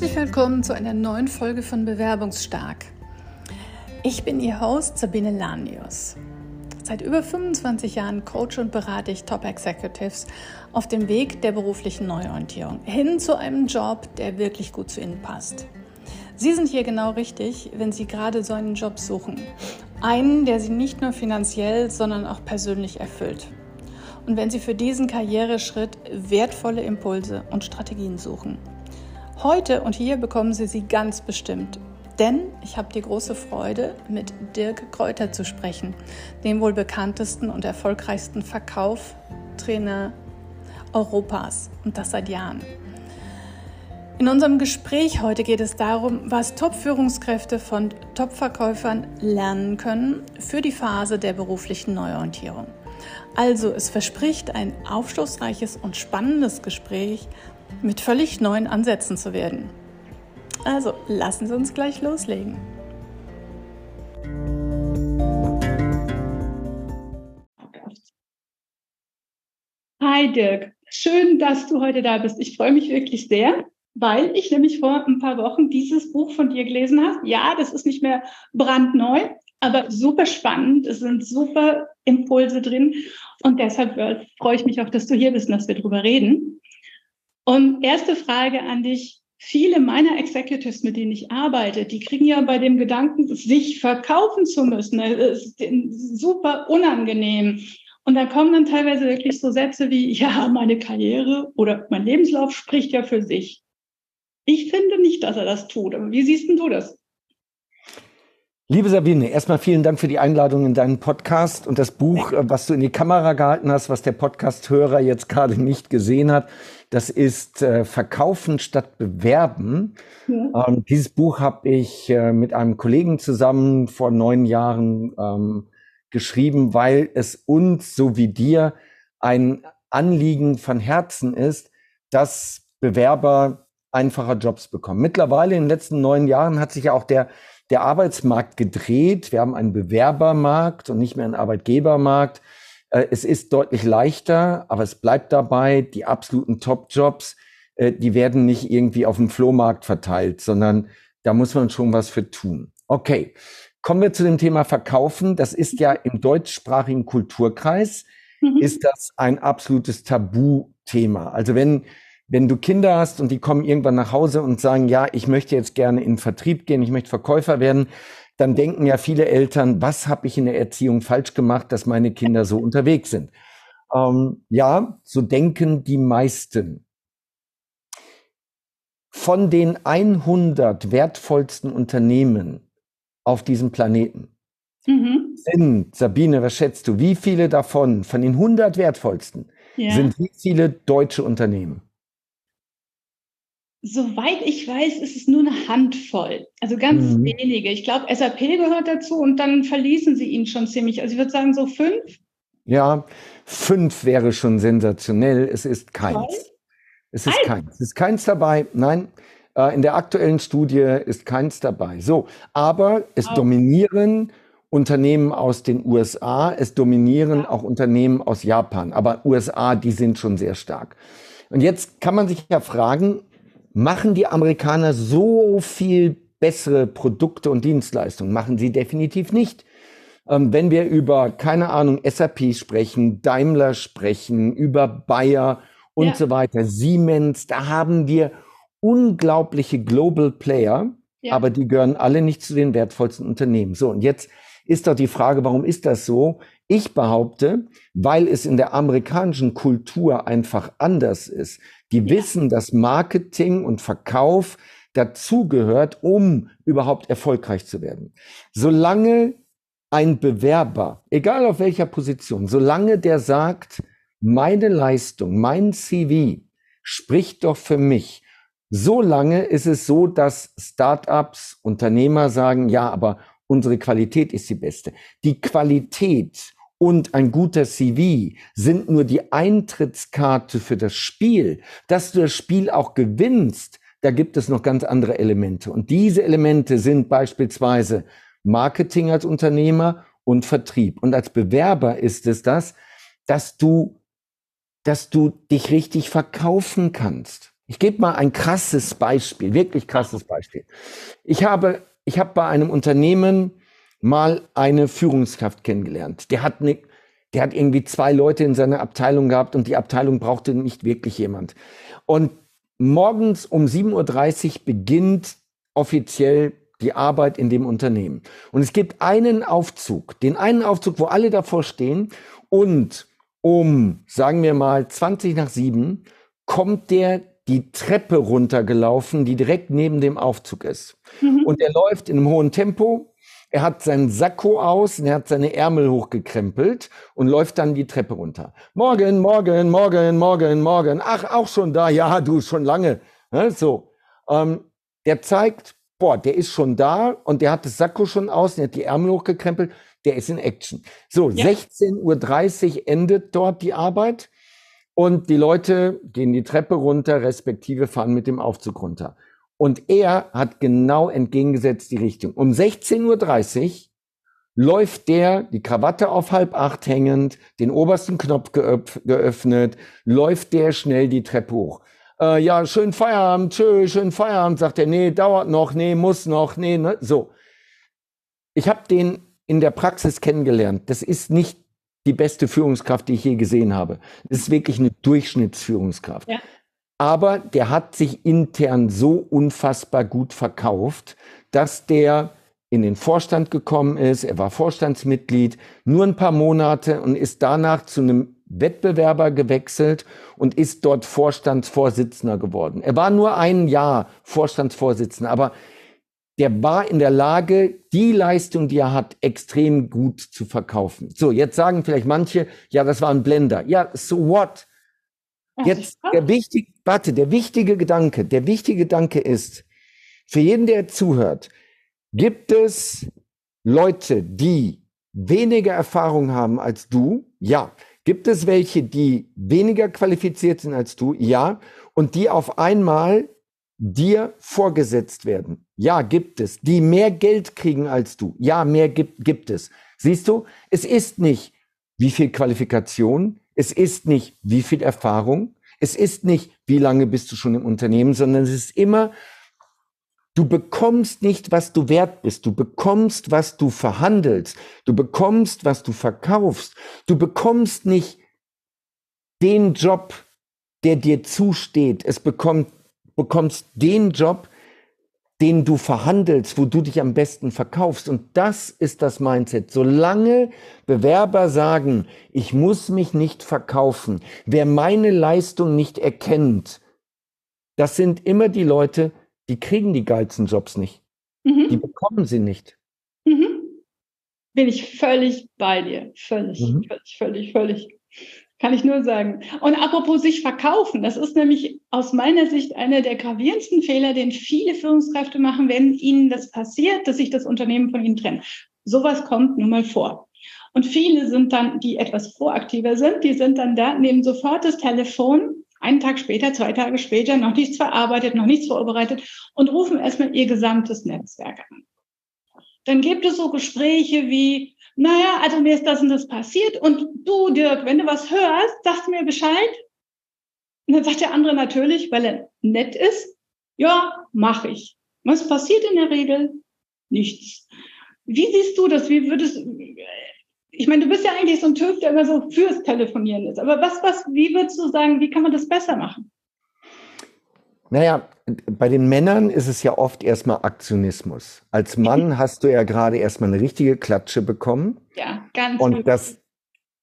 Herzlich willkommen zu einer neuen Folge von Bewerbungsstark. Ich bin Ihr Host Sabine Lanius. Seit über 25 Jahren coach und berate ich Top Executives auf dem Weg der beruflichen Neuorientierung hin zu einem Job, der wirklich gut zu Ihnen passt. Sie sind hier genau richtig, wenn Sie gerade so einen Job suchen. Einen, der Sie nicht nur finanziell, sondern auch persönlich erfüllt. Und wenn Sie für diesen Karriereschritt wertvolle Impulse und Strategien suchen. Heute und hier bekommen Sie sie ganz bestimmt. Denn ich habe die große Freude, mit Dirk Kräuter zu sprechen, dem wohl bekanntesten und erfolgreichsten Verkauftrainer Europas und das seit Jahren. In unserem Gespräch heute geht es darum, was Top-Führungskräfte von Top-Verkäufern lernen können für die Phase der beruflichen Neuorientierung. Also es verspricht ein aufschlussreiches und spannendes Gespräch mit völlig neuen Ansätzen zu werden. Also lassen Sie uns gleich loslegen. Hi Dirk, schön, dass du heute da bist. Ich freue mich wirklich sehr, weil ich nämlich vor ein paar Wochen dieses Buch von dir gelesen habe. Ja, das ist nicht mehr brandneu, aber super spannend. Es sind super Impulse drin und deshalb äh, freue ich mich auch, dass du hier bist und dass wir darüber reden. Und erste Frage an dich. Viele meiner Executives, mit denen ich arbeite, die kriegen ja bei dem Gedanken, sich verkaufen zu müssen, das ist super unangenehm. Und da kommen dann teilweise wirklich so Sätze wie, ja, meine Karriere oder mein Lebenslauf spricht ja für sich. Ich finde nicht, dass er das tut. Aber wie siehst denn du das? Liebe Sabine, erstmal vielen Dank für die Einladung in deinen Podcast und das Buch, äh, was du in die Kamera gehalten hast, was der Podcast-Hörer jetzt gerade nicht gesehen hat. Das ist äh, Verkaufen statt Bewerben. Ja. Ähm, dieses Buch habe ich äh, mit einem Kollegen zusammen vor neun Jahren ähm, geschrieben, weil es uns so wie dir ein Anliegen von Herzen ist, dass Bewerber einfacher Jobs bekommen. Mittlerweile in den letzten neun Jahren hat sich ja auch der der Arbeitsmarkt gedreht. Wir haben einen Bewerbermarkt und nicht mehr einen Arbeitgebermarkt. Äh, es ist deutlich leichter, aber es bleibt dabei, die absoluten Top-Jobs, äh, die werden nicht irgendwie auf dem Flohmarkt verteilt, sondern da muss man schon was für tun. Okay, kommen wir zu dem Thema Verkaufen. Das ist ja im deutschsprachigen Kulturkreis, mhm. ist das ein absolutes Tabuthema. Also wenn wenn du Kinder hast und die kommen irgendwann nach Hause und sagen, ja, ich möchte jetzt gerne in Vertrieb gehen, ich möchte Verkäufer werden, dann denken ja viele Eltern, was habe ich in der Erziehung falsch gemacht, dass meine Kinder so unterwegs sind. Ähm, ja, so denken die meisten. Von den 100 wertvollsten Unternehmen auf diesem Planeten mhm. sind, Sabine, was schätzt du, wie viele davon, von den 100 wertvollsten, ja. sind wie viele deutsche Unternehmen? Soweit ich weiß, ist es nur eine Handvoll, also ganz mhm. wenige. Ich glaube, SAP gehört dazu und dann verließen sie ihn schon ziemlich. Also ich würde sagen so fünf. Ja, fünf wäre schon sensationell. Es ist keins. Toll. Es ist Nein. keins. Es ist keins dabei. Nein, äh, in der aktuellen Studie ist keins dabei. So, aber es oh. dominieren Unternehmen aus den USA, es dominieren ja. auch Unternehmen aus Japan. Aber USA, die sind schon sehr stark. Und jetzt kann man sich ja fragen, Machen die Amerikaner so viel bessere Produkte und Dienstleistungen? Machen sie definitiv nicht. Ähm, wenn wir über, keine Ahnung, SAP sprechen, Daimler sprechen, über Bayer und ja. so weiter, Siemens, da haben wir unglaubliche Global Player, ja. aber die gehören alle nicht zu den wertvollsten Unternehmen. So, und jetzt ist doch die Frage, warum ist das so? Ich behaupte, weil es in der amerikanischen Kultur einfach anders ist. Die ja. wissen, dass Marketing und Verkauf dazugehört, um überhaupt erfolgreich zu werden. Solange ein Bewerber, egal auf welcher Position, solange der sagt, meine Leistung, mein CV spricht doch für mich, solange ist es so, dass Startups, Unternehmer sagen, ja, aber unsere Qualität ist die beste. Die Qualität und ein guter CV sind nur die Eintrittskarte für das Spiel. Dass du das Spiel auch gewinnst, da gibt es noch ganz andere Elemente. Und diese Elemente sind beispielsweise Marketing als Unternehmer und Vertrieb. Und als Bewerber ist es das, dass du, dass du dich richtig verkaufen kannst. Ich gebe mal ein krasses Beispiel, wirklich krasses Beispiel. Ich habe, ich habe bei einem Unternehmen mal eine Führungskraft kennengelernt. Der hat, ne, der hat irgendwie zwei Leute in seiner Abteilung gehabt und die Abteilung brauchte nicht wirklich jemand. Und morgens um 7.30 Uhr beginnt offiziell die Arbeit in dem Unternehmen. Und es gibt einen Aufzug, den einen Aufzug, wo alle davor stehen und um, sagen wir mal, 20 nach 7 kommt der die Treppe runtergelaufen, die direkt neben dem Aufzug ist. Mhm. Und er läuft in einem hohen Tempo. Er hat seinen Sakko aus und er hat seine Ärmel hochgekrempelt und läuft dann die Treppe runter. Morgen, morgen, morgen, morgen, morgen. Ach, auch schon da. Ja, du schon lange. so. Ähm, der zeigt, boah, der ist schon da und der hat das Sakko schon aus, der hat die Ärmel hochgekrempelt. Der ist in Action. So, ja. 16.30 Uhr endet dort die Arbeit. Und die Leute gehen die Treppe runter, respektive fahren mit dem Aufzug runter. Und er hat genau entgegengesetzt die Richtung. Um 16.30 Uhr läuft der, die Krawatte auf halb acht hängend, den obersten Knopf geöffnet, läuft der schnell die Treppe hoch. Äh, ja, schön Feierabend, tschö, schön Feierabend, sagt er, nee, dauert noch, nee, muss noch, nee, ne, so. Ich habe den in der Praxis kennengelernt. Das ist nicht die beste Führungskraft, die ich je gesehen habe. Das ist wirklich eine Durchschnittsführungskraft. Ja. Aber der hat sich intern so unfassbar gut verkauft, dass der in den Vorstand gekommen ist. Er war Vorstandsmitglied nur ein paar Monate und ist danach zu einem Wettbewerber gewechselt und ist dort Vorstandsvorsitzender geworden. Er war nur ein Jahr Vorstandsvorsitzender, aber der war in der Lage, die Leistung, die er hat, extrem gut zu verkaufen. So, jetzt sagen vielleicht manche, ja, das war ein Blender. Ja, so what? Jetzt der wichtige, warte, der wichtige Gedanke, der wichtige Gedanke ist, für jeden, der zuhört, gibt es Leute, die weniger Erfahrung haben als du? Ja. Gibt es welche, die weniger qualifiziert sind als du? Ja. Und die auf einmal dir vorgesetzt werden. Ja, gibt es. Die mehr Geld kriegen als du. Ja, mehr gibt, gibt es. Siehst du, es ist nicht, wie viel Qualifikation, es ist nicht, wie viel Erfahrung, es ist nicht, wie lange bist du schon im Unternehmen, sondern es ist immer, du bekommst nicht, was du wert bist, du bekommst, was du verhandelst, du bekommst, was du verkaufst, du bekommst nicht den Job, der dir zusteht. Es bekommt bekommst den Job, den du verhandelst, wo du dich am besten verkaufst. Und das ist das Mindset. Solange Bewerber sagen, ich muss mich nicht verkaufen, wer meine Leistung nicht erkennt, das sind immer die Leute, die kriegen die geilsten Jobs nicht. Mhm. Die bekommen sie nicht. Mhm. Bin ich völlig bei dir. Völlig, mhm. völlig, völlig, völlig. Kann ich nur sagen. Und apropos sich verkaufen, das ist nämlich aus meiner Sicht einer der gravierendsten Fehler, den viele Führungskräfte machen, wenn ihnen das passiert, dass sich das Unternehmen von ihnen trennt. Sowas kommt nun mal vor. Und viele sind dann, die etwas proaktiver sind, die sind dann da, nehmen sofort das Telefon, einen Tag später, zwei Tage später, noch nichts verarbeitet, noch nichts vorbereitet und rufen erstmal ihr gesamtes Netzwerk an. Dann gibt es so Gespräche wie, naja, also mir ist das und das passiert und du, Dirk, wenn du was hörst, sagst du mir Bescheid. Und dann sagt der andere natürlich, weil er nett ist, ja, mache ich. Was passiert in der Regel? Nichts. Wie siehst du das? Wie würdest ich meine, du bist ja eigentlich so ein Typ, der immer so fürs Telefonieren ist. Aber was, was, wie würdest du sagen, wie kann man das besser machen? Naja, bei den Männern ist es ja oft erstmal Aktionismus. Als Mann hast du ja gerade erstmal eine richtige Klatsche bekommen. Ja, ganz Und gut. das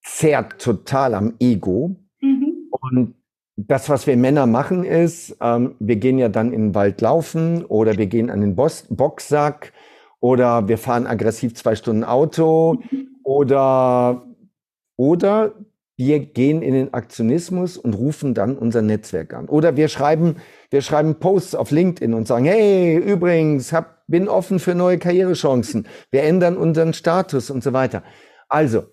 zerrt total am Ego. Mhm. Und das, was wir Männer machen, ist, ähm, wir gehen ja dann in den Wald laufen oder wir gehen an den Boss Boxsack oder wir fahren aggressiv zwei Stunden Auto mhm. oder, oder wir gehen in den Aktionismus und rufen dann unser Netzwerk an. Oder wir schreiben, wir schreiben Posts auf LinkedIn und sagen, hey, übrigens, hab, bin offen für neue Karrierechancen. Wir ändern unseren Status und so weiter. Also,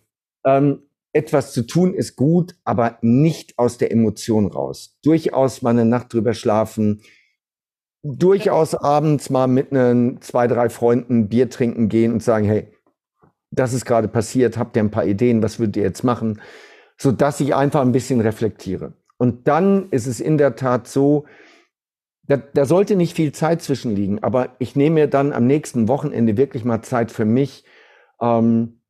ähm, etwas zu tun ist gut, aber nicht aus der Emotion raus. Durchaus mal eine Nacht drüber schlafen, durchaus abends mal mit einen zwei, drei Freunden Bier trinken gehen und sagen, hey, das ist gerade passiert, habt ihr ein paar Ideen, was würdet ihr jetzt machen? so dass ich einfach ein bisschen reflektiere. Und dann ist es in der Tat so, da, da sollte nicht viel Zeit zwischen liegen, aber ich nehme mir dann am nächsten Wochenende wirklich mal Zeit für mich ähm,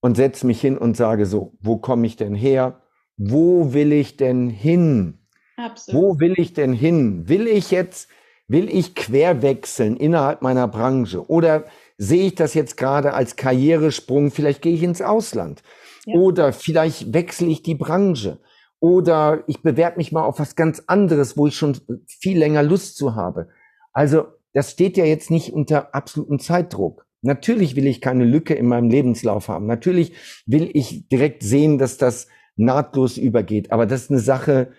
und setze mich hin und sage so, wo komme ich denn her? Wo will ich denn hin? Absolut. Wo will ich denn hin? Will ich jetzt, will ich quer wechseln innerhalb meiner Branche? Oder sehe ich das jetzt gerade als Karrieresprung? Vielleicht gehe ich ins Ausland. Ja. Oder vielleicht wechsle ich die Branche. Oder ich bewerbe mich mal auf was ganz anderes, wo ich schon viel länger Lust zu habe. Also das steht ja jetzt nicht unter absolutem Zeitdruck. Natürlich will ich keine Lücke in meinem Lebenslauf haben. Natürlich will ich direkt sehen, dass das nahtlos übergeht. Aber das ist eine Sache,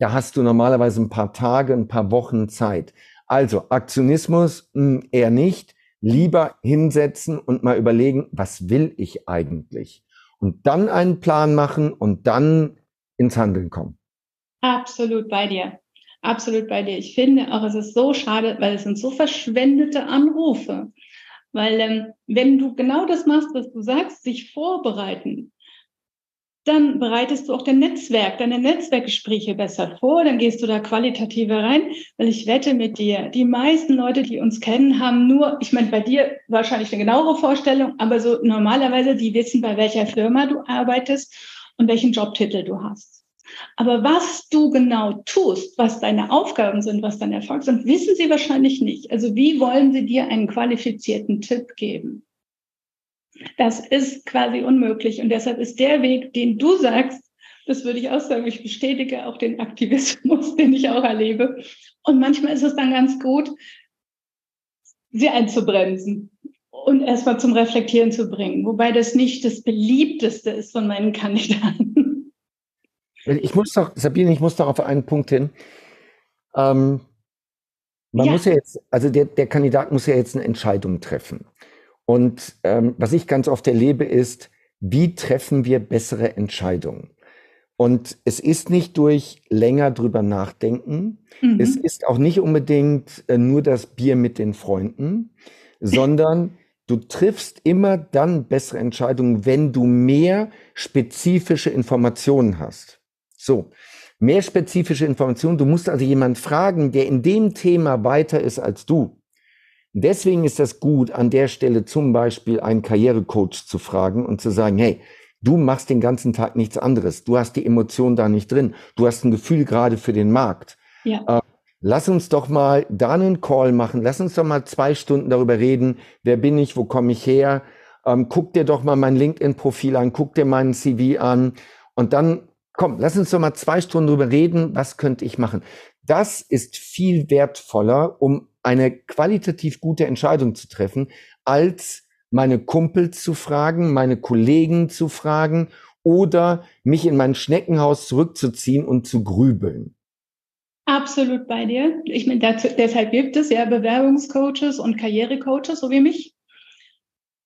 da hast du normalerweise ein paar Tage, ein paar Wochen Zeit. Also Aktionismus mh, hm, eher nicht. Lieber hinsetzen und mal überlegen, was will ich eigentlich? Und dann einen Plan machen und dann ins Handeln kommen. Absolut bei dir. Absolut bei dir. Ich finde auch, es ist so schade, weil es sind so verschwendete Anrufe. Weil ähm, wenn du genau das machst, was du sagst, sich vorbereiten, dann bereitest du auch dein Netzwerk, deine Netzwerkgespräche besser vor, dann gehst du da qualitativer rein, weil ich wette mit dir, die meisten Leute, die uns kennen, haben nur, ich meine, bei dir wahrscheinlich eine genauere Vorstellung, aber so normalerweise, die wissen, bei welcher Firma du arbeitest und welchen Jobtitel du hast. Aber was du genau tust, was deine Aufgaben sind, was dein Erfolg sind, wissen sie wahrscheinlich nicht. Also wie wollen sie dir einen qualifizierten Tipp geben? Das ist quasi unmöglich. Und deshalb ist der Weg, den du sagst, das würde ich auch sagen, ich bestätige auch den Aktivismus, den ich auch erlebe. Und manchmal ist es dann ganz gut, sie einzubremsen und erstmal zum Reflektieren zu bringen. Wobei das nicht das beliebteste ist von meinen Kandidaten. Ich muss doch, Sabine, ich muss doch auf einen Punkt hin. Ähm, man ja. muss ja jetzt, also der, der Kandidat muss ja jetzt eine Entscheidung treffen. Und ähm, was ich ganz oft erlebe, ist, wie treffen wir bessere Entscheidungen? Und es ist nicht durch länger drüber nachdenken. Mhm. Es ist auch nicht unbedingt äh, nur das Bier mit den Freunden, sondern du triffst immer dann bessere Entscheidungen, wenn du mehr spezifische Informationen hast. So. Mehr spezifische Informationen. Du musst also jemand fragen, der in dem Thema weiter ist als du. Deswegen ist das gut, an der Stelle zum Beispiel einen Karrierecoach zu fragen und zu sagen, hey, du machst den ganzen Tag nichts anderes. Du hast die Emotion da nicht drin. Du hast ein Gefühl gerade für den Markt. Ja. Lass uns doch mal da einen Call machen. Lass uns doch mal zwei Stunden darüber reden. Wer bin ich? Wo komme ich her? Ähm, guck dir doch mal mein LinkedIn-Profil an. Guck dir meinen CV an. Und dann, komm, lass uns doch mal zwei Stunden darüber reden. Was könnte ich machen? Das ist viel wertvoller, um eine qualitativ gute Entscheidung zu treffen, als meine Kumpels zu fragen, meine Kollegen zu fragen oder mich in mein Schneckenhaus zurückzuziehen und zu grübeln. Absolut bei dir. Ich meine, dazu, deshalb gibt es ja Bewerbungscoaches und Karrierecoaches, so wie mich.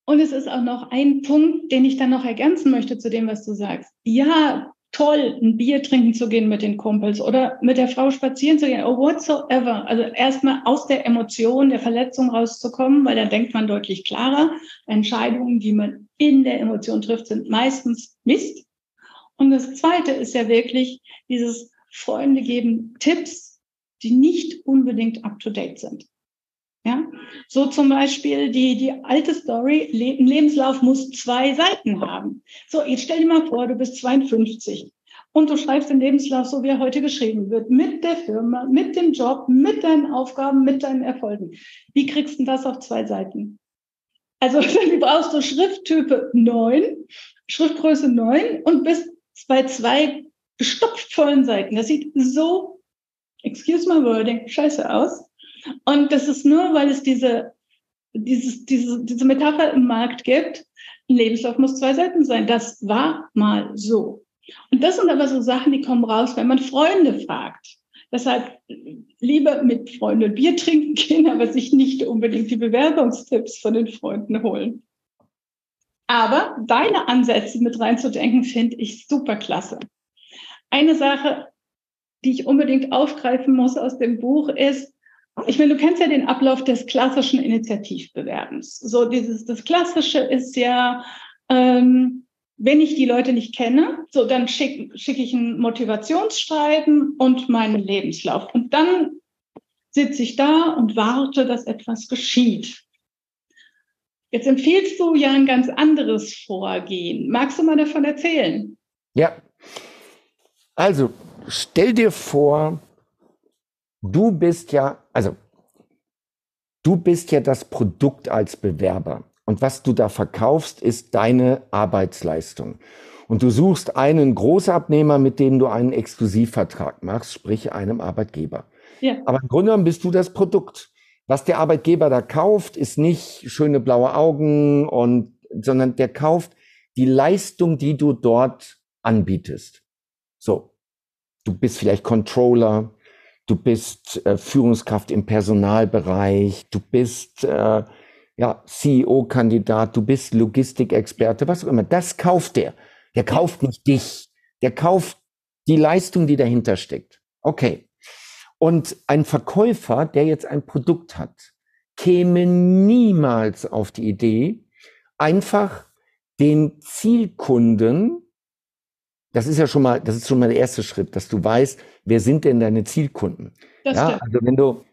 Und es ist auch noch ein Punkt, den ich dann noch ergänzen möchte zu dem, was du sagst. Ja, toll, ein Bier trinken zu gehen mit den Kumpels oder mit der Frau spazieren zu gehen, or whatsoever. Also erstmal aus der Emotion der Verletzung rauszukommen, weil da denkt man deutlich klarer. Entscheidungen, die man in der Emotion trifft, sind meistens Mist. Und das Zweite ist ja wirklich dieses Freunde geben Tipps, die nicht unbedingt up-to-date sind. Ja, so zum Beispiel die, die alte Story, ein Lebenslauf muss zwei Seiten haben. So, jetzt stell dir mal vor, du bist 52 und du schreibst den Lebenslauf so, wie er heute geschrieben wird, mit der Firma, mit dem Job, mit deinen Aufgaben, mit deinen Erfolgen. Wie kriegst du das auf zwei Seiten? Also, dann brauchst du Schrifttype 9, Schriftgröße 9 und bist bei zwei gestopft vollen Seiten. Das sieht so, excuse my wording, scheiße aus. Und das ist nur, weil es diese, dieses, diese, diese Metapher im Markt gibt. Ein Lebenslauf muss zwei Seiten sein. Das war mal so. Und das sind aber so Sachen, die kommen raus, wenn man Freunde fragt. Deshalb lieber mit Freunden Bier trinken gehen, aber sich nicht unbedingt die Bewerbungstipps von den Freunden holen. Aber deine Ansätze mit reinzudenken, finde ich super klasse. Eine Sache, die ich unbedingt aufgreifen muss aus dem Buch ist, ich meine, du kennst ja den Ablauf des klassischen Initiativbewerbens. So dieses, das Klassische ist ja, ähm, wenn ich die Leute nicht kenne, so dann schicke schick ich ein Motivationsschreiben und meinen Lebenslauf. Und dann sitze ich da und warte, dass etwas geschieht. Jetzt empfiehlst du ja ein ganz anderes Vorgehen. Magst du mal davon erzählen? Ja. Also, stell dir vor, du bist ja, also, du bist ja das Produkt als Bewerber. Und was du da verkaufst, ist deine Arbeitsleistung. Und du suchst einen Großabnehmer, mit dem du einen Exklusivvertrag machst, sprich einem Arbeitgeber. Ja. Aber im Grunde genommen bist du das Produkt. Was der Arbeitgeber da kauft, ist nicht schöne blaue Augen und, sondern der kauft die Leistung, die du dort anbietest. So. Du bist vielleicht Controller, du bist äh, Führungskraft im Personalbereich, du bist äh, ja, CEO-Kandidat, du bist Logistikexperte, was auch immer. Das kauft der. Der kauft nicht dich. Der kauft die Leistung, die dahinter steckt. Okay. Und ein Verkäufer, der jetzt ein Produkt hat, käme niemals auf die Idee, einfach den Zielkunden, das ist ja schon mal, das ist schon mal der erste Schritt, dass du weißt, wer sind denn deine Zielkunden? Das ja, also wenn du,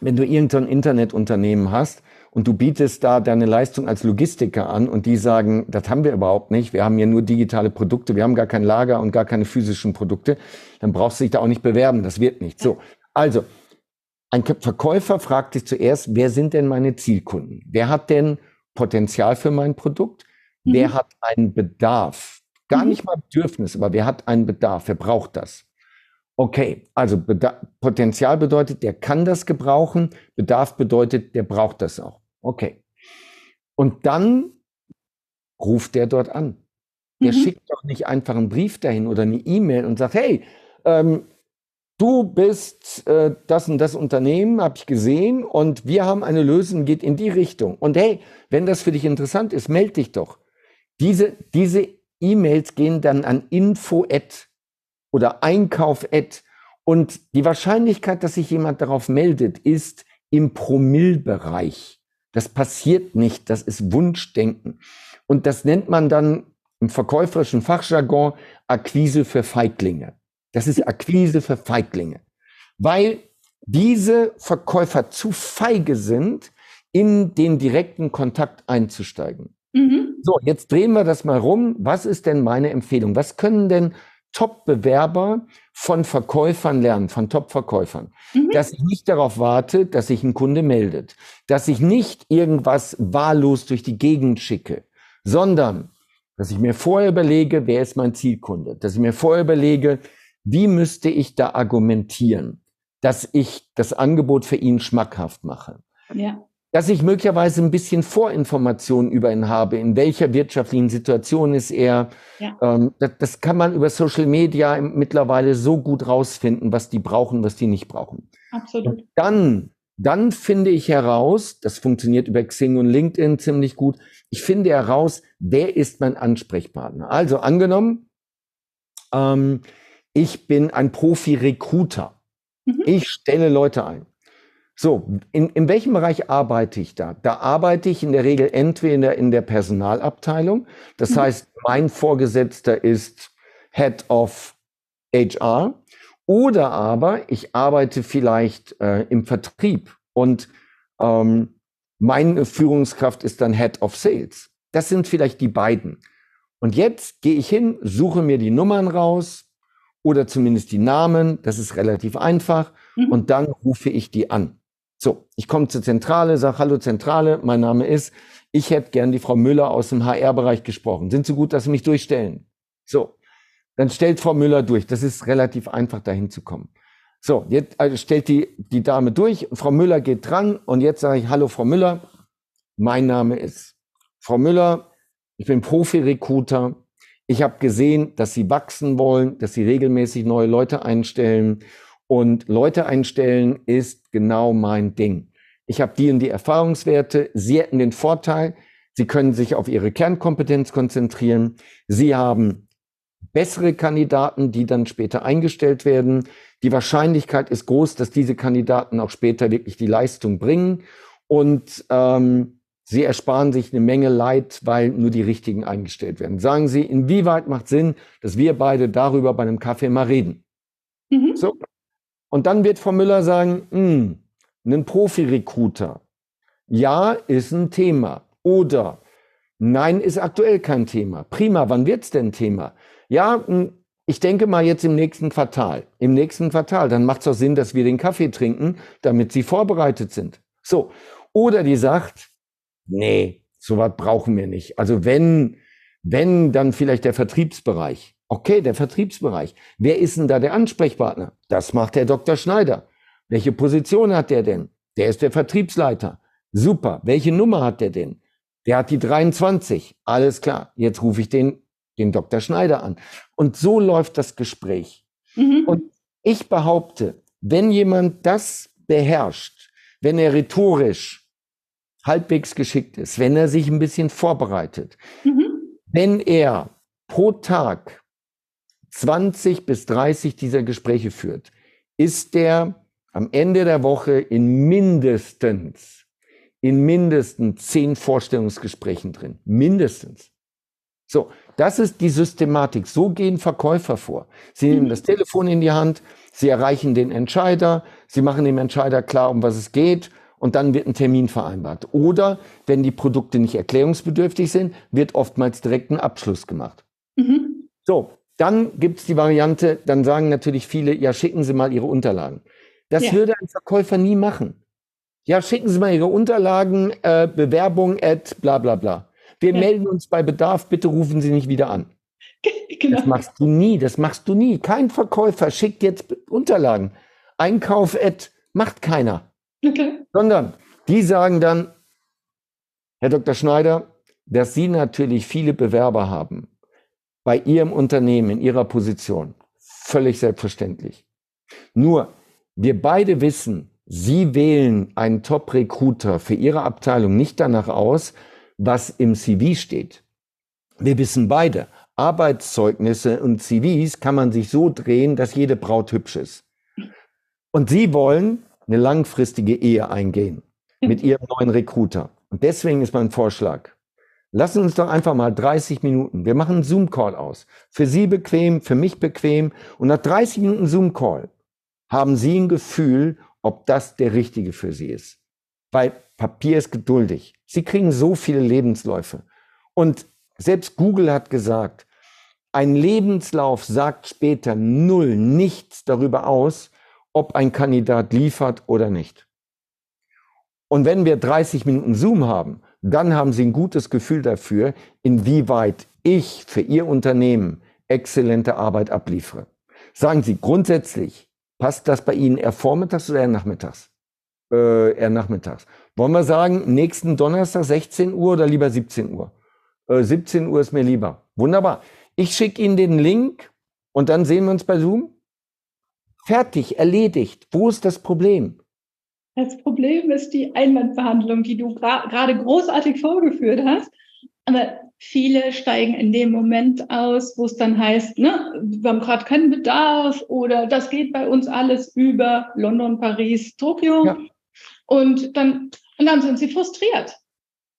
wenn du irgendein Internetunternehmen hast und du bietest da deine Leistung als Logistiker an und die sagen, das haben wir überhaupt nicht, wir haben ja nur digitale Produkte, wir haben gar kein Lager und gar keine physischen Produkte, dann brauchst du dich da auch nicht bewerben, das wird nicht. So, also ein Verkäufer fragt sich zuerst, wer sind denn meine Zielkunden? Wer hat denn Potenzial für mein Produkt? Mhm. Wer hat einen Bedarf? Gar mhm. nicht mal Bedürfnis, aber wer hat einen Bedarf? Wer braucht das? Okay, also Beda Potenzial bedeutet, der kann das gebrauchen. Bedarf bedeutet, der braucht das auch. Okay. Und dann ruft der dort an. Der mhm. schickt doch nicht einfach einen Brief dahin oder eine E-Mail und sagt, hey, ähm, du bist äh, das und das Unternehmen, habe ich gesehen, und wir haben eine Lösung, geht in die Richtung. Und hey, wenn das für dich interessant ist, melde dich doch. Diese, diese E-Mails gehen dann an info oder einkauf und die Wahrscheinlichkeit, dass sich jemand darauf meldet, ist im Promillbereich. Das passiert nicht, das ist Wunschdenken. Und das nennt man dann im verkäuferischen Fachjargon Akquise für Feiglinge. Das ist Akquise für Feiglinge. Weil diese Verkäufer zu feige sind, in den direkten Kontakt einzusteigen. Mhm. So, jetzt drehen wir das mal rum. Was ist denn meine Empfehlung? Was können denn Top-Bewerber von Verkäufern lernen, von Top-Verkäufern, mhm. dass ich nicht darauf warte, dass sich ein Kunde meldet, dass ich nicht irgendwas wahllos durch die Gegend schicke, sondern dass ich mir vorher überlege, wer ist mein Zielkunde, dass ich mir vorher überlege, wie müsste ich da argumentieren, dass ich das Angebot für ihn schmackhaft mache. Ja dass ich möglicherweise ein bisschen Vorinformationen über ihn habe, in welcher wirtschaftlichen Situation ist er. Ja. Ähm, das, das, kann man über Social Media mittlerweile so gut rausfinden, was die brauchen, was die nicht brauchen. Absolut. Und dann, dann finde ich heraus, das funktioniert über Xing und LinkedIn ziemlich gut, ich finde heraus, wer ist mein Ansprechpartner. Also angenommen, ähm, ich bin ein Profi-Recruiter. Mhm. Ich stelle Leute ein. So, in, in welchem Bereich arbeite ich da? Da arbeite ich in der Regel entweder in der Personalabteilung. Das mhm. heißt, mein Vorgesetzter ist Head of HR. Oder aber ich arbeite vielleicht äh, im Vertrieb und ähm, meine Führungskraft ist dann Head of Sales. Das sind vielleicht die beiden. Und jetzt gehe ich hin, suche mir die Nummern raus oder zumindest die Namen. Das ist relativ einfach. Mhm. Und dann rufe ich die an. So, ich komme zur Zentrale, sage Hallo Zentrale, mein Name ist, ich hätte gern die Frau Müller aus dem HR-Bereich gesprochen. Sind Sie gut, dass Sie mich durchstellen? So, dann stellt Frau Müller durch. Das ist relativ einfach, dahin zu kommen. So, jetzt also stellt die, die Dame durch, Frau Müller geht dran und jetzt sage ich, hallo Frau Müller, mein Name ist Frau Müller, ich bin Profi-Recruiter. Ich habe gesehen, dass Sie wachsen wollen, dass Sie regelmäßig neue Leute einstellen und Leute einstellen ist genau mein Ding. Ich habe die und die Erfahrungswerte. Sie hätten den Vorteil, Sie können sich auf Ihre Kernkompetenz konzentrieren. Sie haben bessere Kandidaten, die dann später eingestellt werden. Die Wahrscheinlichkeit ist groß, dass diese Kandidaten auch später wirklich die Leistung bringen. Und ähm, Sie ersparen sich eine Menge Leid, weil nur die Richtigen eingestellt werden. Sagen Sie, inwieweit macht Sinn, dass wir beide darüber bei einem Kaffee mal reden? Mhm. So, Und dann wird Frau Müller sagen, hm, ein Profi-Recruiter. Ja, ist ein Thema. Oder nein, ist aktuell kein Thema. Prima, wann wird's denn Thema? Ja, hm, ich denke mal jetzt im nächsten Quartal. Im nächsten Quartal, dann macht es doch Sinn, dass wir den Kaffee trinken, damit Sie vorbereitet sind. So. Oder die sagt, nee, sowas brauchen wir nicht. Also wenn, wenn, dann vielleicht der Vertriebsbereich. Okay, der Vertriebsbereich. Wer ist denn da der Ansprechpartner? Das macht der Dr. Schneider. Welche Position hat der denn? Der ist der Vertriebsleiter. Super. Welche Nummer hat der denn? Der hat die 23. Alles klar. Jetzt rufe ich den, den Dr. Schneider an. Und so läuft das Gespräch. Mhm. Und ich behaupte, wenn jemand das beherrscht, wenn er rhetorisch halbwegs geschickt ist, wenn er sich ein bisschen vorbereitet, mhm. wenn er pro Tag 20 bis 30 dieser Gespräche führt, ist der am Ende der Woche in mindestens, in mindestens zehn Vorstellungsgesprächen drin. Mindestens. So, das ist die Systematik. So gehen Verkäufer vor. Sie nehmen das Telefon in die Hand, sie erreichen den Entscheider, sie machen dem Entscheider klar, um was es geht und dann wird ein Termin vereinbart. Oder wenn die Produkte nicht erklärungsbedürftig sind, wird oftmals direkt ein Abschluss gemacht. Mhm. So, dann gibt's die Variante, dann sagen natürlich viele, ja, schicken Sie mal Ihre Unterlagen. Das ja. würde ein Verkäufer nie machen. Ja, schicken Sie mal Ihre Unterlagen, äh, Bewerbung at bla bla bla. Wir ja. melden uns bei Bedarf, bitte rufen Sie nicht wieder an. Genau. Das machst du nie, das machst du nie. Kein Verkäufer schickt jetzt Unterlagen. Einkauf at macht keiner. Okay. Sondern die sagen dann, Herr Dr. Schneider, dass Sie natürlich viele Bewerber haben bei Ihrem Unternehmen, in Ihrer Position. Völlig selbstverständlich. Nur, wir beide wissen, Sie wählen einen Top-Recruiter für Ihre Abteilung nicht danach aus, was im CV steht. Wir wissen beide, Arbeitszeugnisse und CVs kann man sich so drehen, dass jede Braut hübsch ist. Und Sie wollen eine langfristige Ehe eingehen mit Ihrem neuen Recruiter. Und deswegen ist mein Vorschlag, lassen uns doch einfach mal 30 Minuten, wir machen einen Zoom-Call aus. Für Sie bequem, für mich bequem. Und nach 30 Minuten Zoom-Call haben Sie ein Gefühl, ob das der richtige für Sie ist. Weil Papier ist geduldig. Sie kriegen so viele Lebensläufe. Und selbst Google hat gesagt, ein Lebenslauf sagt später null, nichts darüber aus, ob ein Kandidat liefert oder nicht. Und wenn wir 30 Minuten Zoom haben, dann haben Sie ein gutes Gefühl dafür, inwieweit ich für Ihr Unternehmen exzellente Arbeit abliefere. Sagen Sie grundsätzlich, Passt das bei Ihnen eher vormittags oder eher nachmittags? Äh, eher nachmittags. Wollen wir sagen, nächsten Donnerstag 16 Uhr oder lieber 17 Uhr? Äh, 17 Uhr ist mir lieber. Wunderbar. Ich schicke Ihnen den Link und dann sehen wir uns bei Zoom. Fertig, erledigt. Wo ist das Problem? Das Problem ist die Einwandbehandlung, die du gerade großartig vorgeführt hast. Aber viele steigen in dem Moment aus, wo es dann heißt, ne, wir haben gerade keinen Bedarf oder das geht bei uns alles über London, Paris, Tokio. Ja. Und dann, und dann sind sie frustriert.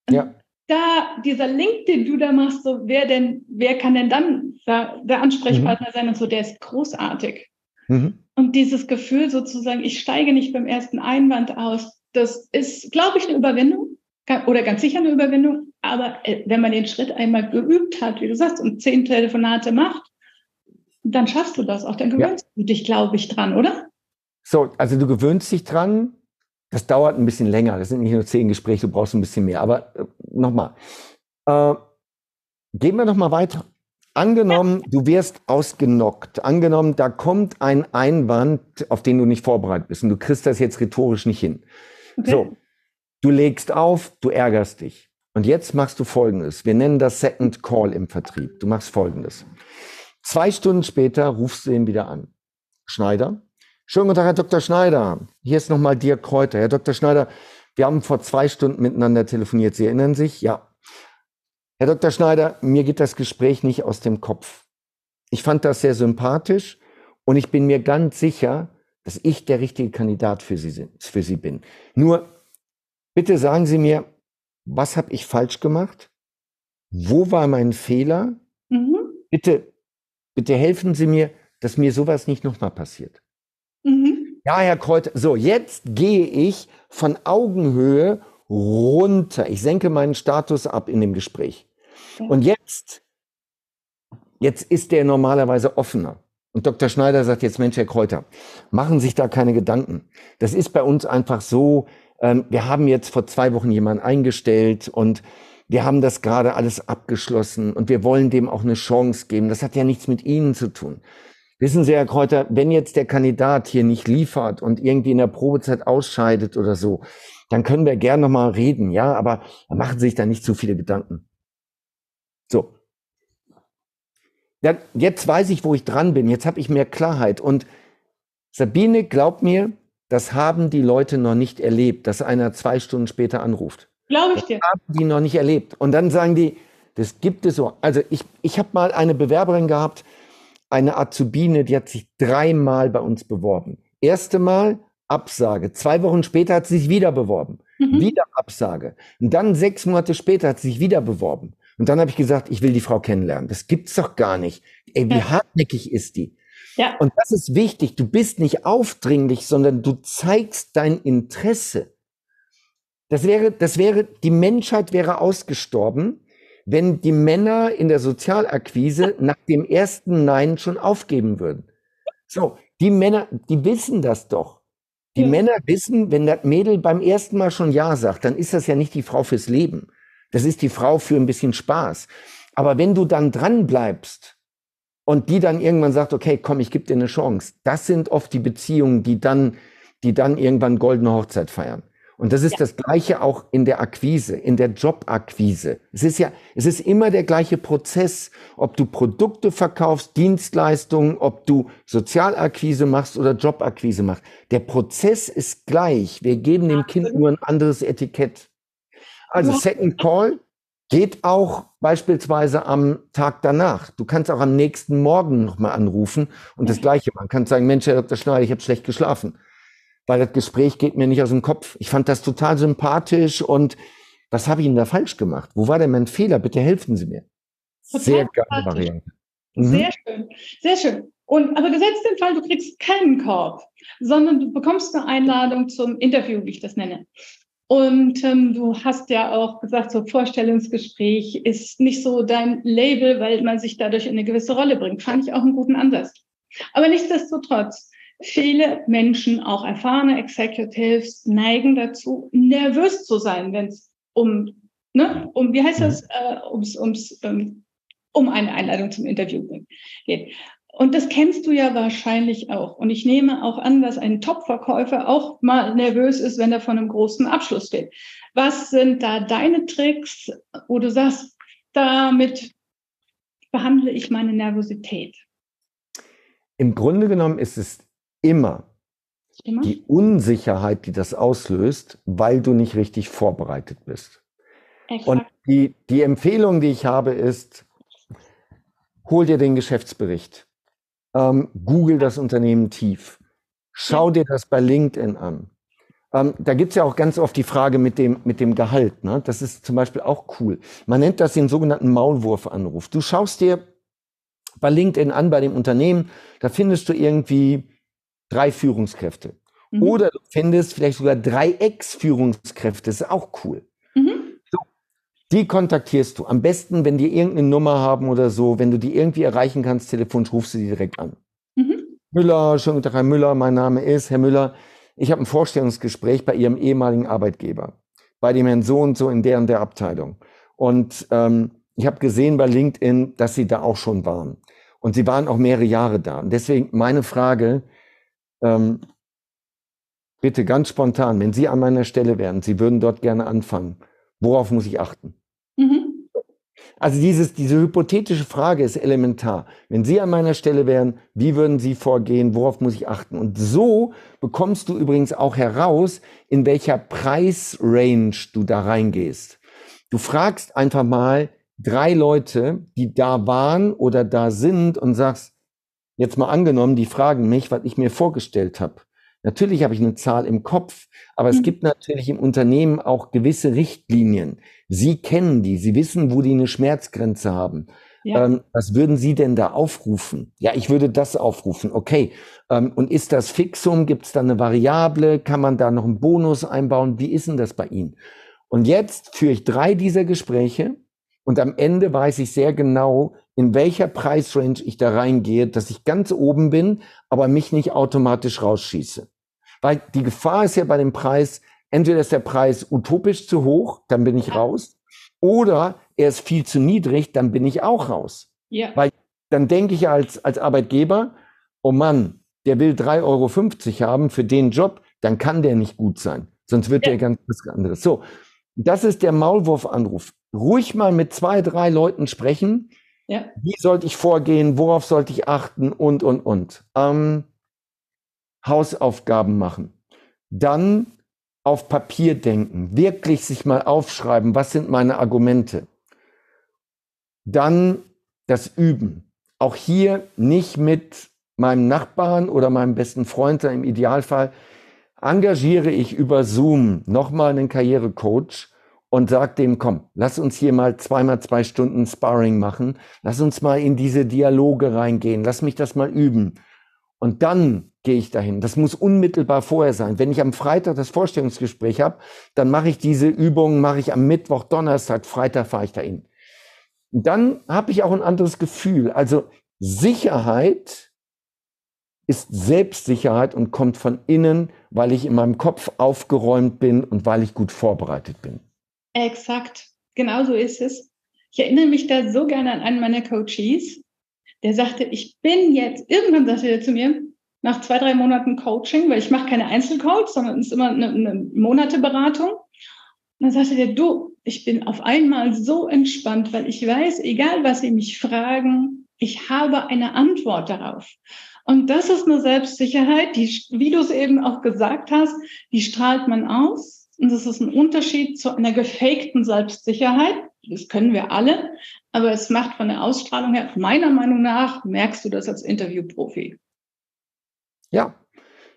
Ja. Da dieser Link, den du da machst, so wer denn, wer kann denn dann da, der Ansprechpartner mhm. sein und so, der ist großartig. Mhm. Und dieses Gefühl sozusagen, ich steige nicht beim ersten Einwand aus, das ist, glaube ich, eine Überwindung oder ganz sicher eine Überwindung. Aber äh, wenn man den Schritt einmal geübt hat, wie du sagst, und zehn Telefonate macht, dann schaffst du das auch. Dann gewöhnst ja. du dich, glaube ich, dran, oder? So, also du gewöhnst dich dran. Das dauert ein bisschen länger. Das sind nicht nur zehn Gespräche, du brauchst ein bisschen mehr. Aber äh, nochmal. Äh, gehen wir nochmal weiter. Angenommen, ja. du wirst ausgenockt. Angenommen, da kommt ein Einwand, auf den du nicht vorbereitet bist und du kriegst das jetzt rhetorisch nicht hin. Okay. So, du legst auf, du ärgerst dich. Und jetzt machst du Folgendes. Wir nennen das Second Call im Vertrieb. Du machst Folgendes. Zwei Stunden später rufst du ihn wieder an. Schneider. Schönen guten Tag, Herr Dr. Schneider. Hier ist nochmal Dirk Kräuter. Herr Dr. Schneider, wir haben vor zwei Stunden miteinander telefoniert. Sie erinnern sich? Ja. Herr Dr. Schneider, mir geht das Gespräch nicht aus dem Kopf. Ich fand das sehr sympathisch und ich bin mir ganz sicher, dass ich der richtige Kandidat für Sie, für Sie bin. Nur, bitte sagen Sie mir, was habe ich falsch gemacht? Wo war mein Fehler? Mhm. Bitte, bitte helfen Sie mir, dass mir sowas nicht nochmal passiert. Mhm. Ja, Herr Kräuter, so, jetzt gehe ich von Augenhöhe runter. Ich senke meinen Status ab in dem Gespräch. Und jetzt, jetzt ist der normalerweise offener. Und Dr. Schneider sagt jetzt, Mensch, Herr Kräuter, machen sich da keine Gedanken. Das ist bei uns einfach so, ähm, wir haben jetzt vor zwei Wochen jemanden eingestellt und wir haben das gerade alles abgeschlossen und wir wollen dem auch eine Chance geben. Das hat ja nichts mit Ihnen zu tun. Wissen Sie, Herr Kräuter, wenn jetzt der Kandidat hier nicht liefert und irgendwie in der Probezeit ausscheidet oder so, dann können wir gern nochmal reden, ja, aber machen Sie sich da nicht zu viele Gedanken. So. Ja, jetzt weiß ich, wo ich dran bin. Jetzt habe ich mehr Klarheit. Und Sabine, glaubt mir, das haben die Leute noch nicht erlebt, dass einer zwei Stunden später anruft. Glaube ich dir. Das haben die noch nicht erlebt. Und dann sagen die, das gibt es so. Also ich, ich habe mal eine Bewerberin gehabt, eine Azubine, die hat sich dreimal bei uns beworben. Erste Mal Absage. Zwei Wochen später hat sie sich wieder beworben. Mhm. Wieder Absage. Und dann sechs Monate später hat sie sich wieder beworben. Und dann habe ich gesagt, ich will die Frau kennenlernen. Das gibt's doch gar nicht. Ey, wie ja. hartnäckig ist die? Ja. Und das ist wichtig. Du bist nicht aufdringlich, sondern du zeigst dein Interesse. Das wäre, das wäre, die Menschheit wäre ausgestorben, wenn die Männer in der Sozialakquise nach dem ersten Nein schon aufgeben würden. So, die Männer, die wissen das doch. Die ja. Männer wissen, wenn das Mädel beim ersten Mal schon Ja sagt, dann ist das ja nicht die Frau fürs Leben. Das ist die Frau für ein bisschen Spaß. Aber wenn du dann dran bleibst und die dann irgendwann sagt, okay, komm, ich gebe dir eine Chance, das sind oft die Beziehungen, die dann, die dann irgendwann goldene Hochzeit feiern. Und das ist ja. das Gleiche auch in der Akquise, in der Jobakquise. Es ist ja, es ist immer der gleiche Prozess, ob du Produkte verkaufst, Dienstleistungen, ob du Sozialakquise machst oder Jobakquise machst. Der Prozess ist gleich. Wir geben dem Kind nur ein anderes Etikett. Also Second Call geht auch beispielsweise am Tag danach. Du kannst auch am nächsten Morgen nochmal anrufen und das Gleiche machen. Du kannst sagen, Mensch, Herr Dr. Schneider, ich habe schlecht geschlafen weil das Gespräch geht mir nicht aus dem Kopf. Ich fand das total sympathisch und was habe ich denn da falsch gemacht? Wo war denn mein Fehler? Bitte helfen Sie mir. Total Sehr geile Variante. Mhm. Sehr schön, sehr schön. Und aber gesetzt den Fall, du kriegst keinen Korb, sondern du bekommst eine Einladung zum Interview, wie ich das nenne. Und ähm, du hast ja auch gesagt, so Vorstellungsgespräch ist nicht so dein Label, weil man sich dadurch in eine gewisse Rolle bringt. Fand ich auch einen guten Ansatz. Aber nichtsdestotrotz, Viele Menschen, auch erfahrene Executives, neigen dazu, nervös zu sein, wenn es um, ne, um, wie heißt das, äh, ums, ums, ähm, um eine Einladung zum Interview geht. Und das kennst du ja wahrscheinlich auch. Und ich nehme auch an, dass ein Top-Verkäufer auch mal nervös ist, wenn er vor einem großen Abschluss steht. Was sind da deine Tricks, wo du sagst, damit behandle ich meine Nervosität? Im Grunde genommen ist es immer, immer die Unsicherheit, die das auslöst, weil du nicht richtig vorbereitet bist. Exakt. Und die, die Empfehlung, die ich habe, ist, hol dir den Geschäftsbericht, ähm, google das Unternehmen tief, schau dir das bei LinkedIn an. Ähm, da gibt's ja auch ganz oft die Frage mit dem, mit dem Gehalt. Ne? Das ist zum Beispiel auch cool. Man nennt das den sogenannten Maulwurfanruf. Du schaust dir bei LinkedIn an, bei dem Unternehmen, da findest du irgendwie drei Führungskräfte. Mhm. Oder du findest vielleicht sogar drei Ex-Führungskräfte. Das ist auch cool. Die kontaktierst du. Am besten, wenn die irgendeine Nummer haben oder so, wenn du die irgendwie erreichen kannst, telefonisch rufst du die direkt an. Mhm. Müller, schönen guten Tag, Herr Müller, mein Name ist Herr Müller. Ich habe ein Vorstellungsgespräch bei Ihrem ehemaligen Arbeitgeber, bei dem Herrn so und so in der und der Abteilung. Und ähm, ich habe gesehen bei LinkedIn, dass Sie da auch schon waren. Und Sie waren auch mehrere Jahre da. Und deswegen meine Frage, ähm, bitte ganz spontan, wenn Sie an meiner Stelle wären, Sie würden dort gerne anfangen, worauf muss ich achten? Also dieses, diese hypothetische Frage ist elementar. Wenn Sie an meiner Stelle wären, wie würden Sie vorgehen, worauf muss ich achten? Und so bekommst du übrigens auch heraus, in welcher Preisrange du da reingehst. Du fragst einfach mal drei Leute, die da waren oder da sind und sagst, Jetzt mal angenommen, die fragen mich, was ich mir vorgestellt habe. Natürlich habe ich eine Zahl im Kopf, aber mhm. es gibt natürlich im Unternehmen auch gewisse Richtlinien. Sie kennen die, Sie wissen, wo die eine Schmerzgrenze haben. Ja. Ähm, was würden Sie denn da aufrufen? Ja, ich würde das aufrufen. Okay. Ähm, und ist das Fixum? Gibt es da eine Variable? Kann man da noch einen Bonus einbauen? Wie ist denn das bei Ihnen? Und jetzt führe ich drei dieser Gespräche und am Ende weiß ich sehr genau, in welcher Preisrange ich da reingehe, dass ich ganz oben bin, aber mich nicht automatisch rausschieße. Weil die Gefahr ist ja bei dem Preis, entweder ist der Preis utopisch zu hoch, dann bin ich raus, oder er ist viel zu niedrig, dann bin ich auch raus. Ja. Weil dann denke ich als, als Arbeitgeber, oh Mann, der will 3,50 Euro haben für den Job, dann kann der nicht gut sein. Sonst wird ja. der ganz was anderes. So, das ist der Maulwurfanruf. Ruhig mal mit zwei, drei Leuten sprechen. Ja. Wie sollte ich vorgehen? Worauf sollte ich achten? Und, und, und. Ähm, Hausaufgaben machen. Dann auf Papier denken, wirklich sich mal aufschreiben, was sind meine Argumente. Dann das Üben. Auch hier nicht mit meinem Nachbarn oder meinem besten Freund, im Idealfall engagiere ich über Zoom nochmal einen Karrierecoach und sage dem, komm, lass uns hier mal zweimal zwei Stunden Sparring machen, lass uns mal in diese Dialoge reingehen, lass mich das mal üben. Und dann gehe ich dahin. Das muss unmittelbar vorher sein. Wenn ich am Freitag das Vorstellungsgespräch habe, dann mache ich diese Übungen, mache ich am Mittwoch, Donnerstag, Freitag fahre ich dahin. Dann habe ich auch ein anderes Gefühl. Also Sicherheit ist Selbstsicherheit und kommt von innen, weil ich in meinem Kopf aufgeräumt bin und weil ich gut vorbereitet bin. Exakt, genau so ist es. Ich erinnere mich da so gerne an einen meiner Coaches, der sagte, ich bin jetzt, irgendwann sagte er zu mir, nach zwei, drei Monaten Coaching, weil ich mache keine Einzelcoach, sondern es ist immer eine, eine Monateberatung. Und dann sagte der, du, ich bin auf einmal so entspannt, weil ich weiß, egal was Sie mich fragen, ich habe eine Antwort darauf. Und das ist eine Selbstsicherheit, die, wie du es eben auch gesagt hast, die strahlt man aus. Und das ist ein Unterschied zu einer gefakten Selbstsicherheit. Das können wir alle. Aber es macht von der Ausstrahlung her, meiner Meinung nach, merkst du das als Interviewprofi. Ja,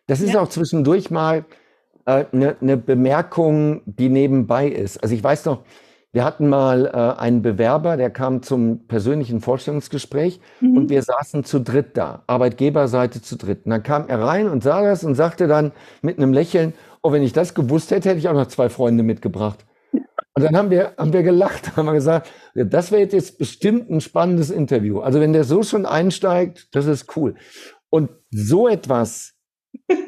das ist ja. auch zwischendurch mal eine äh, ne, ne Bemerkung, die nebenbei ist. Also ich weiß noch, wir hatten mal äh, einen Bewerber, der kam zum persönlichen Vorstellungsgespräch mhm. und wir saßen zu dritt da, Arbeitgeberseite zu dritt. Und dann kam er rein und sah das und sagte dann mit einem Lächeln, oh, wenn ich das gewusst hätte, hätte ich auch noch zwei Freunde mitgebracht. Und dann haben wir, haben wir gelacht, haben wir gesagt, das wäre jetzt bestimmt ein spannendes Interview. Also wenn der so schon einsteigt, das ist cool. Und so etwas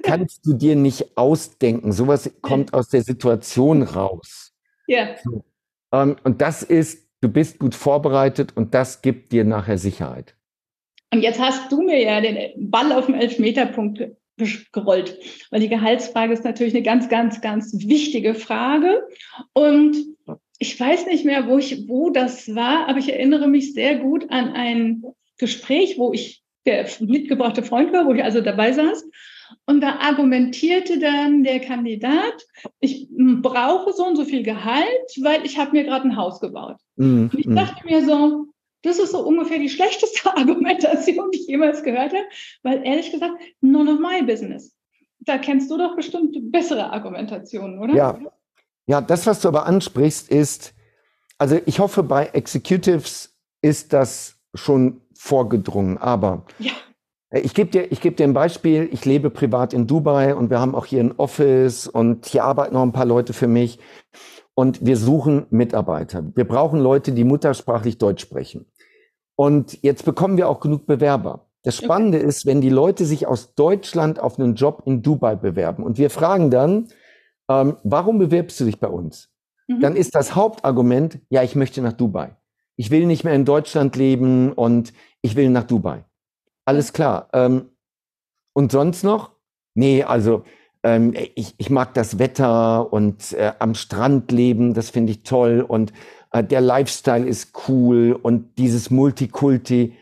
kannst du dir nicht ausdenken. Sowas kommt aus der Situation raus. Ja. So. Ähm, und das ist, du bist gut vorbereitet und das gibt dir nachher Sicherheit. Und jetzt hast du mir ja den Ball auf den Elfmeterpunkt gerollt, weil die Gehaltsfrage ist natürlich eine ganz, ganz, ganz wichtige Frage. Und ich weiß nicht mehr, wo ich, wo das war, aber ich erinnere mich sehr gut an ein Gespräch, wo ich der mitgebrachte Freund war, wo ich also dabei saß. Und da argumentierte dann der Kandidat, ich brauche so und so viel Gehalt, weil ich habe mir gerade ein Haus gebaut. Mm, und ich mm. dachte mir so, das ist so ungefähr die schlechteste Argumentation, die ich jemals gehört habe, weil ehrlich gesagt, none of my business. Da kennst du doch bestimmt bessere Argumentationen, oder? Ja, ja das, was du aber ansprichst, ist, also ich hoffe, bei Executives ist das schon vorgedrungen. Aber ja. Äh, ich gebe dir, ich geb dir ein Beispiel. Ich lebe privat in Dubai und wir haben auch hier ein Office und hier arbeiten noch ein paar Leute für mich. Und wir suchen Mitarbeiter. Wir brauchen Leute, die muttersprachlich Deutsch sprechen. Und jetzt bekommen wir auch genug Bewerber. Das Spannende okay. ist, wenn die Leute sich aus Deutschland auf einen Job in Dubai bewerben und wir fragen dann, ähm, warum bewirbst du dich bei uns? Mhm. Dann ist das Hauptargument, ja, ich möchte nach Dubai ich will nicht mehr in Deutschland leben und ich will nach Dubai. Alles klar. Ähm, und sonst noch? Nee, also ähm, ich, ich mag das Wetter und äh, am Strand leben, das finde ich toll und äh, der Lifestyle ist cool und dieses Multikulti,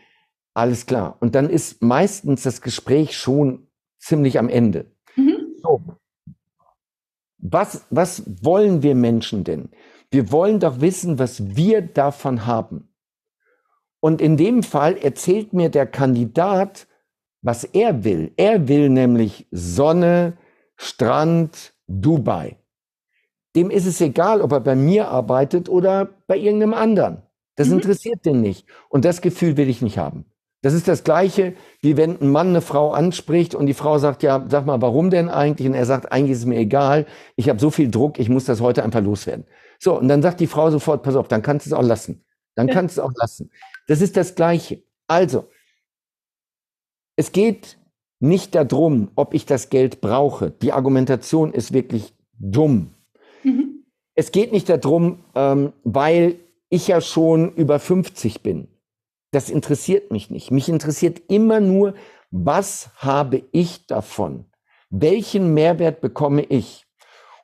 alles klar. Und dann ist meistens das Gespräch schon ziemlich am Ende. Mhm. So. Was, was wollen wir Menschen denn? Wir wollen doch wissen, was wir davon haben. Und in dem Fall erzählt mir der Kandidat, was er will. Er will nämlich Sonne, Strand, Dubai. Dem ist es egal, ob er bei mir arbeitet oder bei irgendeinem anderen. Das mhm. interessiert den nicht. Und das Gefühl will ich nicht haben. Das ist das Gleiche, wie wenn ein Mann eine Frau anspricht und die Frau sagt, ja, sag mal, warum denn eigentlich? Und er sagt, eigentlich ist es mir egal, ich habe so viel Druck, ich muss das heute einfach loswerden. So, und dann sagt die Frau sofort, pass auf, dann kannst du es auch lassen. Dann kannst du es auch lassen. Das ist das Gleiche. Also, es geht nicht darum, ob ich das Geld brauche. Die Argumentation ist wirklich dumm. Mhm. Es geht nicht darum, ähm, weil ich ja schon über 50 bin. Das interessiert mich nicht. Mich interessiert immer nur, was habe ich davon? Welchen Mehrwert bekomme ich?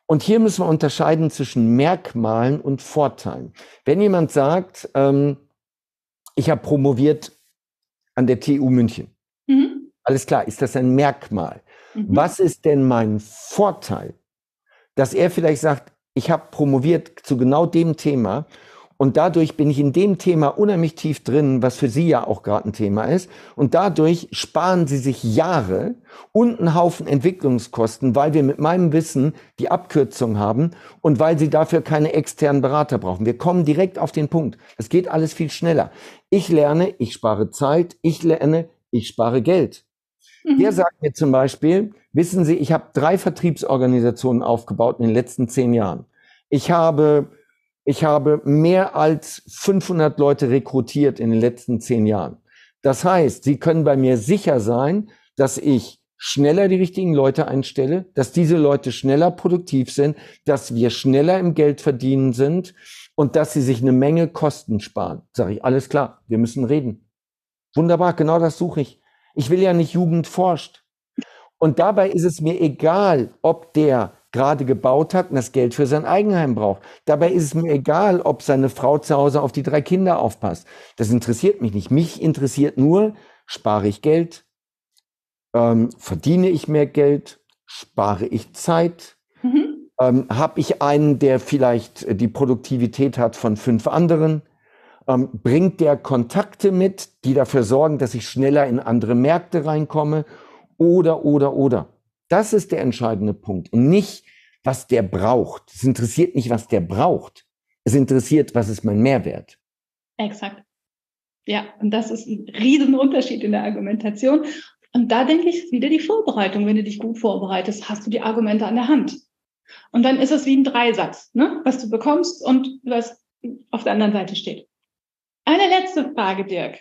Und hier müssen wir unterscheiden zwischen Merkmalen und Vorteilen. Wenn jemand sagt, ähm, ich habe promoviert an der TU München, mhm. alles klar, ist das ein Merkmal? Mhm. Was ist denn mein Vorteil? Dass er vielleicht sagt, ich habe promoviert zu genau dem Thema und dadurch bin ich in dem Thema unheimlich tief drin, was für Sie ja auch gerade ein Thema ist. Und dadurch sparen Sie sich Jahre und einen Haufen Entwicklungskosten, weil wir mit meinem Wissen die Abkürzung haben und weil Sie dafür keine externen Berater brauchen. Wir kommen direkt auf den Punkt. Es geht alles viel schneller. Ich lerne, ich spare Zeit. Ich lerne, ich spare Geld. Mhm. Der sagt mir zum Beispiel, wissen Sie, ich habe drei Vertriebsorganisationen aufgebaut in den letzten zehn Jahren. Ich habe ich habe mehr als 500 Leute rekrutiert in den letzten zehn Jahren. Das heißt, Sie können bei mir sicher sein, dass ich schneller die richtigen Leute einstelle, dass diese Leute schneller produktiv sind, dass wir schneller im Geld verdienen sind und dass sie sich eine Menge Kosten sparen. Sage ich, alles klar, wir müssen reden. Wunderbar, genau das suche ich. Ich will ja nicht Jugend forscht. Und dabei ist es mir egal, ob der gerade gebaut hat und das Geld für sein Eigenheim braucht. Dabei ist es mir egal, ob seine Frau zu Hause auf die drei Kinder aufpasst. Das interessiert mich nicht. Mich interessiert nur, spare ich Geld, ähm, verdiene ich mehr Geld, spare ich Zeit, mhm. ähm, habe ich einen, der vielleicht die Produktivität hat von fünf anderen, ähm, bringt der Kontakte mit, die dafür sorgen, dass ich schneller in andere Märkte reinkomme oder, oder, oder. Das ist der entscheidende Punkt. Und nicht, was der braucht. Es interessiert nicht, was der braucht. Es interessiert, was ist mein Mehrwert. Exakt. Ja, und das ist ein Riesenunterschied in der Argumentation. Und da denke ich, wieder die Vorbereitung. Wenn du dich gut vorbereitest, hast du die Argumente an der Hand. Und dann ist es wie ein Dreisatz, ne? was du bekommst und was auf der anderen Seite steht. Eine letzte Frage, Dirk.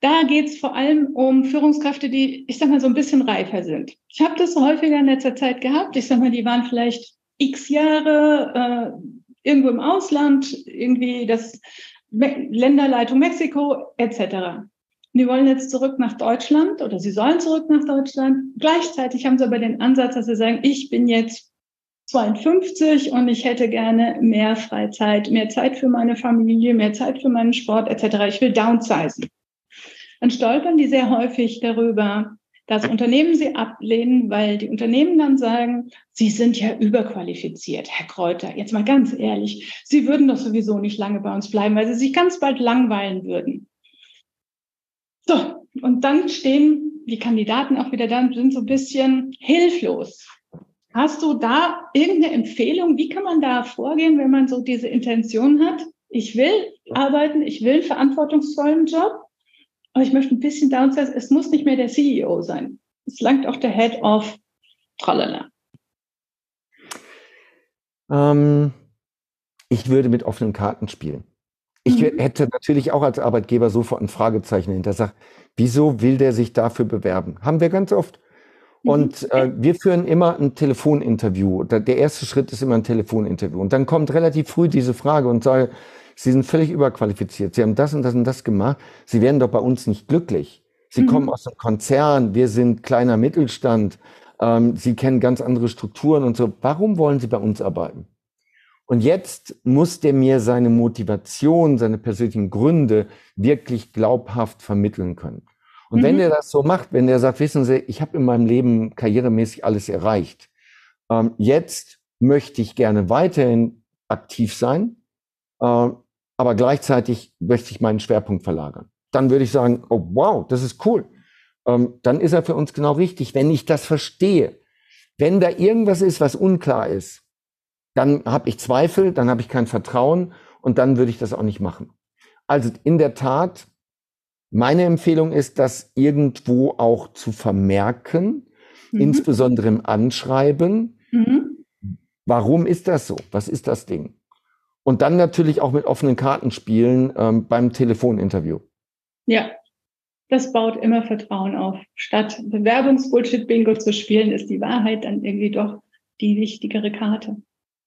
Da geht es vor allem um Führungskräfte, die, ich sag mal, so ein bisschen reifer sind. Ich habe das häufiger in letzter Zeit gehabt. Ich sag mal, die waren vielleicht x Jahre äh, irgendwo im Ausland, irgendwie das Me Länderleitung Mexiko etc. Die wollen jetzt zurück nach Deutschland oder sie sollen zurück nach Deutschland. Gleichzeitig haben sie aber den Ansatz, dass sie sagen, ich bin jetzt 52 und ich hätte gerne mehr Freizeit, mehr Zeit für meine Familie, mehr Zeit für meinen Sport etc. Ich will downsizen dann stolpern die sehr häufig darüber, dass Unternehmen sie ablehnen, weil die Unternehmen dann sagen, sie sind ja überqualifiziert, Herr Kräuter. Jetzt mal ganz ehrlich, Sie würden doch sowieso nicht lange bei uns bleiben, weil Sie sich ganz bald langweilen würden. So, und dann stehen die Kandidaten auch wieder da und sind so ein bisschen hilflos. Hast du da irgendeine Empfehlung? Wie kann man da vorgehen, wenn man so diese Intention hat? Ich will arbeiten, ich will einen verantwortungsvollen Job, aber ich möchte ein bisschen downsize. Es muss nicht mehr der CEO sein. Es langt auch der Head of Tralala. Ähm, ich würde mit offenen Karten spielen. Ich mhm. hätte natürlich auch als Arbeitgeber sofort ein Fragezeichen hinter. Sag, wieso will der sich dafür bewerben? Haben wir ganz oft. Mhm. Und äh, wir führen immer ein Telefoninterview. Der erste Schritt ist immer ein Telefoninterview. Und dann kommt relativ früh diese Frage und sage, Sie sind völlig überqualifiziert. Sie haben das und das und das gemacht. Sie werden doch bei uns nicht glücklich. Sie mhm. kommen aus einem Konzern. Wir sind kleiner Mittelstand. Ähm, Sie kennen ganz andere Strukturen und so. Warum wollen Sie bei uns arbeiten? Und jetzt muss der mir seine Motivation, seine persönlichen Gründe wirklich glaubhaft vermitteln können. Und mhm. wenn er das so macht, wenn er sagt, wissen Sie, ich habe in meinem Leben karrieremäßig alles erreicht, ähm, jetzt möchte ich gerne weiterhin aktiv sein, äh, aber gleichzeitig möchte ich meinen Schwerpunkt verlagern. Dann würde ich sagen, oh wow, das ist cool. Ähm, dann ist er für uns genau richtig, wenn ich das verstehe. Wenn da irgendwas ist, was unklar ist, dann habe ich Zweifel, dann habe ich kein Vertrauen und dann würde ich das auch nicht machen. Also in der Tat, meine Empfehlung ist, das irgendwo auch zu vermerken, mhm. insbesondere im Anschreiben. Mhm. Warum ist das so? Was ist das Ding? Und dann natürlich auch mit offenen Karten spielen ähm, beim Telefoninterview. Ja, das baut immer Vertrauen auf. Statt Bewerbungsbullshit-Bingo zu spielen, ist die Wahrheit dann irgendwie doch die wichtigere Karte.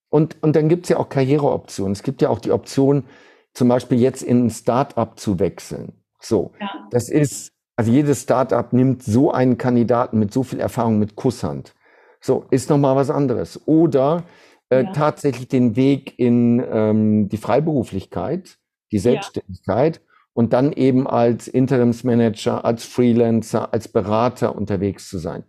Und, und dann gibt es ja auch Karriereoptionen. Es gibt ja auch die Option, zum Beispiel jetzt in ein Startup zu wechseln. So, ja. das ist, also jedes Startup nimmt so einen Kandidaten mit so viel Erfahrung mit Kusshand. So, ist nochmal was anderes. Oder äh, ja. tatsächlich den Weg in ähm, die Freiberuflichkeit, die Selbstständigkeit ja. und dann eben als Interimsmanager, als Freelancer, als Berater unterwegs zu sein.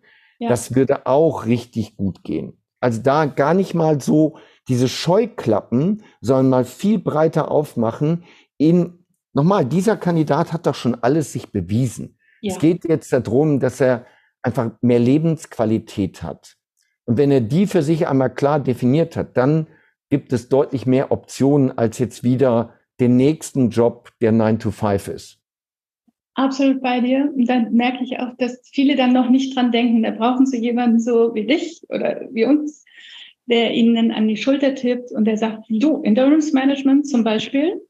Das würde auch richtig gut gehen. Also da gar nicht mal so diese Scheuklappen, sondern mal viel breiter aufmachen in, nochmal, dieser Kandidat hat doch schon alles sich bewiesen. Ja. Es geht jetzt darum, dass er einfach mehr Lebensqualität hat. Und wenn er die für sich einmal klar definiert hat, dann gibt es deutlich mehr Optionen als jetzt wieder den nächsten Job, der 9 to 5 ist. Absolut bei dir. Und dann merke ich auch, dass viele dann noch nicht dran denken. Da brauchen sie jemanden so wie dich oder wie uns, der ihnen an die Schulter tippt und der sagt, du, Interimsmanagement zum Beispiel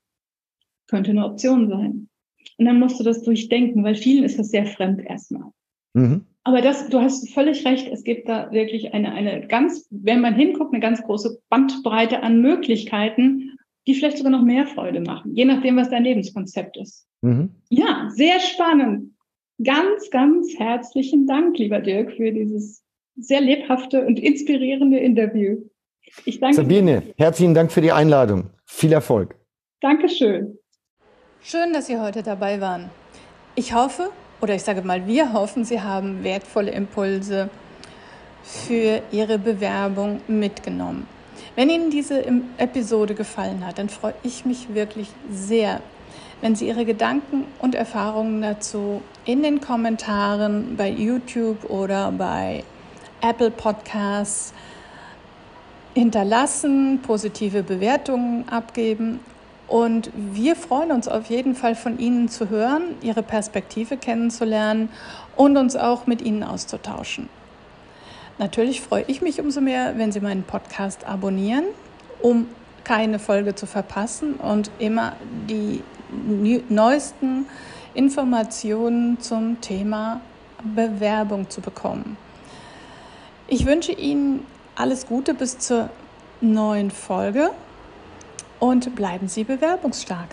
könnte eine Option sein. Und dann musst du das durchdenken, weil vielen ist das sehr fremd erstmal. Mhm. Aber das, du hast völlig recht, es gibt da wirklich eine, eine ganz, wenn man hinguckt, eine ganz große Bandbreite an Möglichkeiten, die vielleicht sogar noch mehr Freude machen, je nachdem, was dein Lebenskonzept ist. Mhm. Ja, sehr spannend. Ganz, ganz herzlichen Dank, lieber Dirk, für dieses sehr lebhafte und inspirierende Interview. Ich danke Sabine, dir. herzlichen Dank für die Einladung. Viel Erfolg. Dankeschön. Schön, dass Sie heute dabei waren. Ich hoffe, oder ich sage mal, wir hoffen, Sie haben wertvolle Impulse für Ihre Bewerbung mitgenommen. Wenn Ihnen diese Episode gefallen hat, dann freue ich mich wirklich sehr, wenn Sie Ihre Gedanken und Erfahrungen dazu in den Kommentaren bei YouTube oder bei Apple Podcasts hinterlassen, positive Bewertungen abgeben. Und wir freuen uns auf jeden Fall von Ihnen zu hören, Ihre Perspektive kennenzulernen und uns auch mit Ihnen auszutauschen. Natürlich freue ich mich umso mehr, wenn Sie meinen Podcast abonnieren, um keine Folge zu verpassen und immer die neuesten Informationen zum Thema Bewerbung zu bekommen. Ich wünsche Ihnen alles Gute bis zur neuen Folge und bleiben Sie bewerbungsstark.